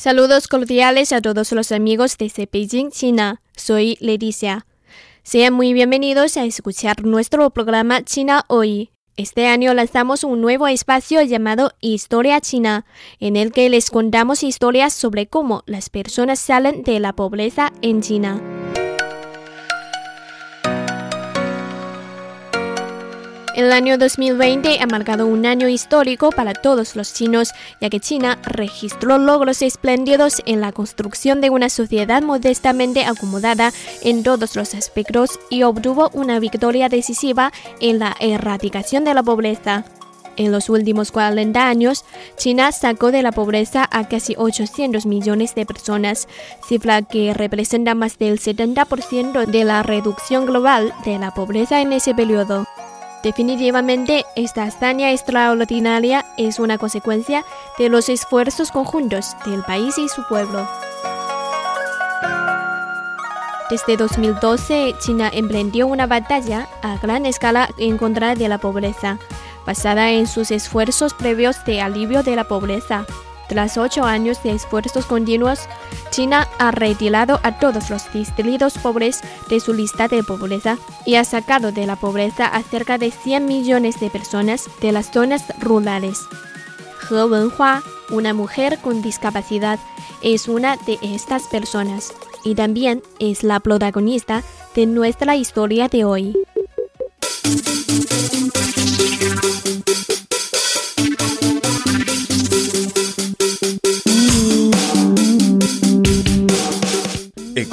Saludos cordiales a todos los amigos desde Beijing, China. Soy Leticia. Sean muy bienvenidos a escuchar nuestro programa China Hoy. Este año lanzamos un nuevo espacio llamado Historia China, en el que les contamos historias sobre cómo las personas salen de la pobreza en China. El año 2020 ha marcado un año histórico para todos los chinos, ya que China registró logros espléndidos en la construcción de una sociedad modestamente acomodada en todos los aspectos y obtuvo una victoria decisiva en la erradicación de la pobreza. En los últimos 40 años, China sacó de la pobreza a casi 800 millones de personas, cifra que representa más del 70% de la reducción global de la pobreza en ese periodo. Definitivamente, esta hazaña extraordinaria es una consecuencia de los esfuerzos conjuntos del país y su pueblo. Desde 2012, China emprendió una batalla a gran escala en contra de la pobreza, basada en sus esfuerzos previos de alivio de la pobreza. Tras ocho años de esfuerzos continuos, China ha retirado a todos los distritos pobres de su lista de pobreza y ha sacado de la pobreza a cerca de 100 millones de personas de las zonas rurales. He Wenhua, una mujer con discapacidad, es una de estas personas y también es la protagonista de nuestra historia de hoy.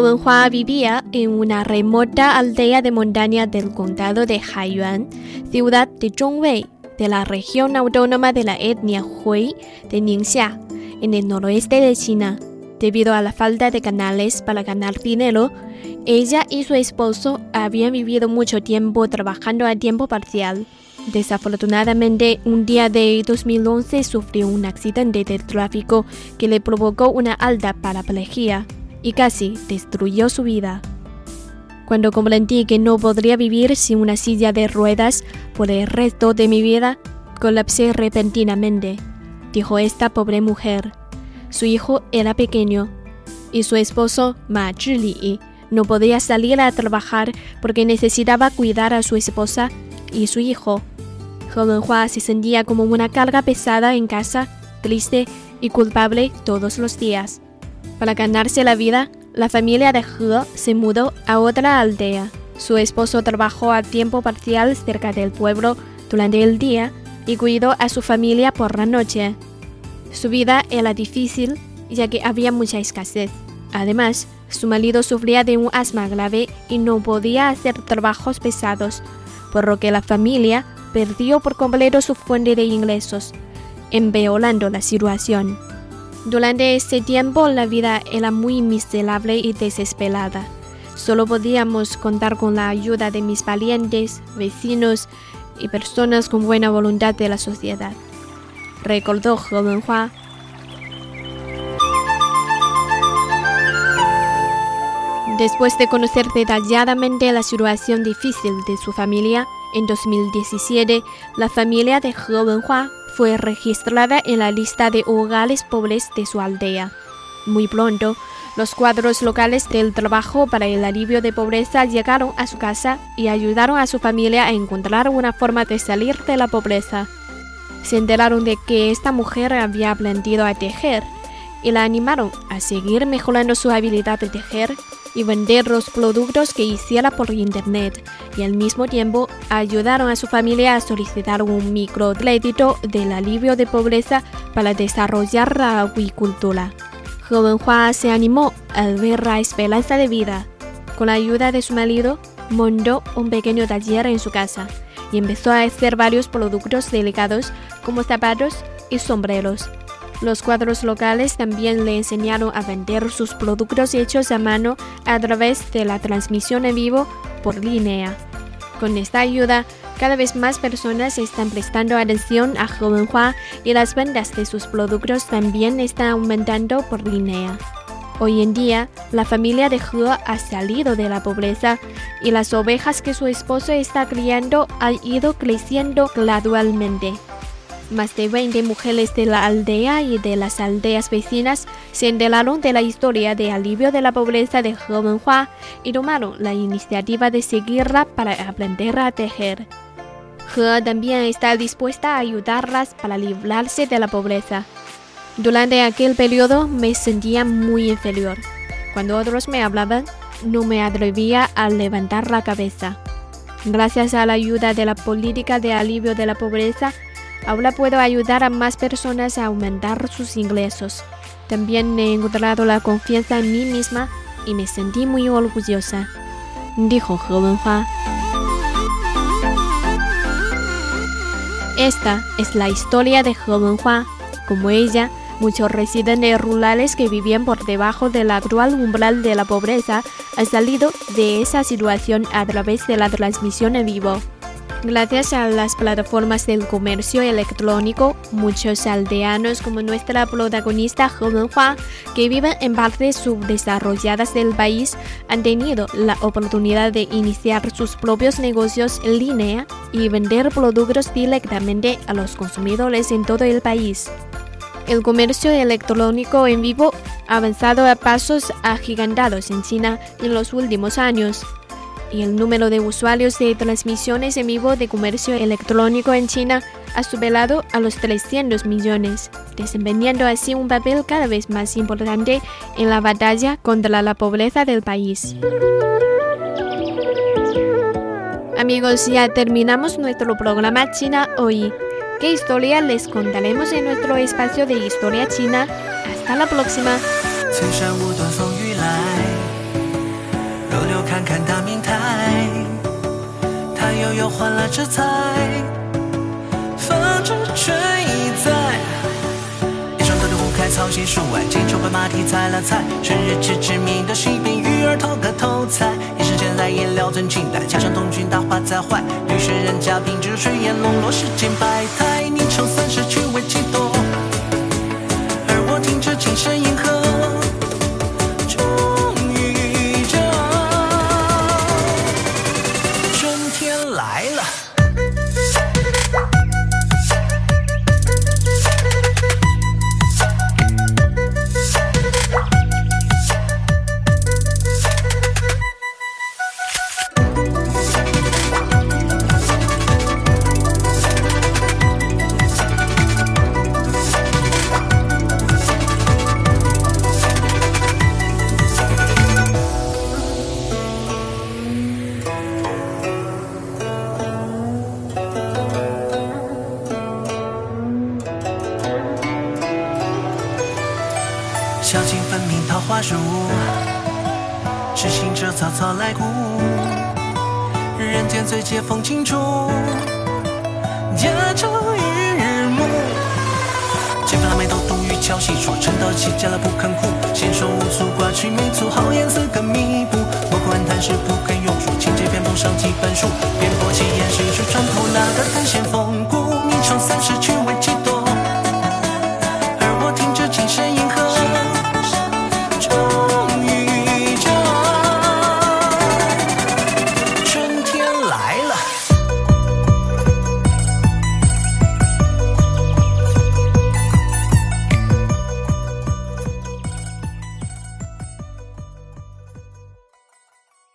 Wenhua vivía en una remota aldea de montaña del condado de Haiyuan, ciudad de Zhongwei, de la región autónoma de la etnia Hui de Ningxia, en el noroeste de China. Debido a la falta de canales para ganar dinero, ella y su esposo habían vivido mucho tiempo trabajando a tiempo parcial. Desafortunadamente, un día de 2011 sufrió un accidente de tráfico que le provocó una alta paraplegia y casi destruyó su vida. Cuando comprendí que no podría vivir sin una silla de ruedas por el resto de mi vida, colapsé repentinamente, dijo esta pobre mujer. Su hijo era pequeño y su esposo, Ma Zhili, no podía salir a trabajar porque necesitaba cuidar a su esposa y su hijo. Joven Hua se sentía como una carga pesada en casa, triste y culpable todos los días. Para ganarse la vida, la familia de He se mudó a otra aldea. Su esposo trabajó a tiempo parcial cerca del pueblo durante el día y cuidó a su familia por la noche. Su vida era difícil ya que había mucha escasez. Además, su marido sufría de un asma grave y no podía hacer trabajos pesados, por lo que la familia perdió por completo su fuente de ingresos, empeorando la situación. Durante ese tiempo la vida era muy miserable y desesperada. Solo podíamos contar con la ayuda de mis parientes, vecinos y personas con buena voluntad de la sociedad. Recordó Joven Hua. Después de conocer detalladamente la situación difícil de su familia, en 2017 la familia de He Wenhua fue registrada en la lista de hogares pobres de su aldea. Muy pronto, los cuadros locales del trabajo para el alivio de pobreza llegaron a su casa y ayudaron a su familia a encontrar una forma de salir de la pobreza. Se enteraron de que esta mujer había aprendido a tejer y la animaron a seguir mejorando su habilidad de tejer y vender los productos que hiciera por internet y al mismo tiempo ayudaron a su familia a solicitar un microcrédito del alivio de pobreza para desarrollar la acuicultura. He Wenhua se animó al ver la esperanza de vida. Con la ayuda de su marido, montó un pequeño taller en su casa y empezó a hacer varios productos delicados como zapatos y sombreros. Los cuadros locales también le enseñaron a vender sus productos hechos a mano a través de la transmisión en vivo por línea. Con esta ayuda, cada vez más personas están prestando atención a Jovenhua y las ventas de sus productos también están aumentando por línea. Hoy en día, la familia de He ha salido de la pobreza y las ovejas que su esposo está criando han ido creciendo gradualmente. Más de 20 mujeres de la aldea y de las aldeas vecinas se enteraron de la historia de alivio de la pobreza de He Wenhua y tomaron la iniciativa de seguirla para aprender a tejer. He también está dispuesta a ayudarlas para librarse de la pobreza. Durante aquel periodo me sentía muy inferior. Cuando otros me hablaban, no me atrevía a levantar la cabeza. Gracias a la ayuda de la política de alivio de la pobreza, Ahora puedo ayudar a más personas a aumentar sus ingresos. También he encontrado la confianza en mí misma y me sentí muy orgullosa, dijo He Wenhua. Esta es la historia de He Wenhua. Como ella, muchos residentes rurales que vivían por debajo del actual umbral de la pobreza han salido de esa situación a través de la transmisión en vivo. Gracias a las plataformas del comercio electrónico, muchos aldeanos como nuestra protagonista He Wenhua, que viven en partes subdesarrolladas del país, han tenido la oportunidad de iniciar sus propios negocios en línea y vender productos directamente a los consumidores en todo el país. El comercio electrónico en vivo ha avanzado a pasos agigantados en China en los últimos años y el número de usuarios de transmisiones en vivo de comercio electrónico en China ha superado a los 300 millones, desempeñando así un papel cada vez más importante en la batalla contra la pobreza del país. Amigos, ya terminamos nuestro programa China hoy. ¿Qué historia les contaremos en nuestro espacio de historia china? Hasta la próxima. 看大明台，他悠悠换了这彩，风知春已在。一双豆豆五开草席数外，金秋白马蹄踩了踩，春日知知名的西边鱼儿偷个偷彩。一时间来也料尊清代，恰上冬君大花在怀，女学人家凭着炊烟笼络世间百态，宁愁三十曲为金。小径分明桃花树，痴心者草草来故。人间最解风情处，家中与日暮。剪发眉头东雨敲西窗，趁刀起家了不肯哭。闲说无足挂齿眉粗，好颜色更弥补。莫管叹世不肯用如今节偏碰上几本书。便破其言，谁说船破那个贪仙风骨？你从三十去。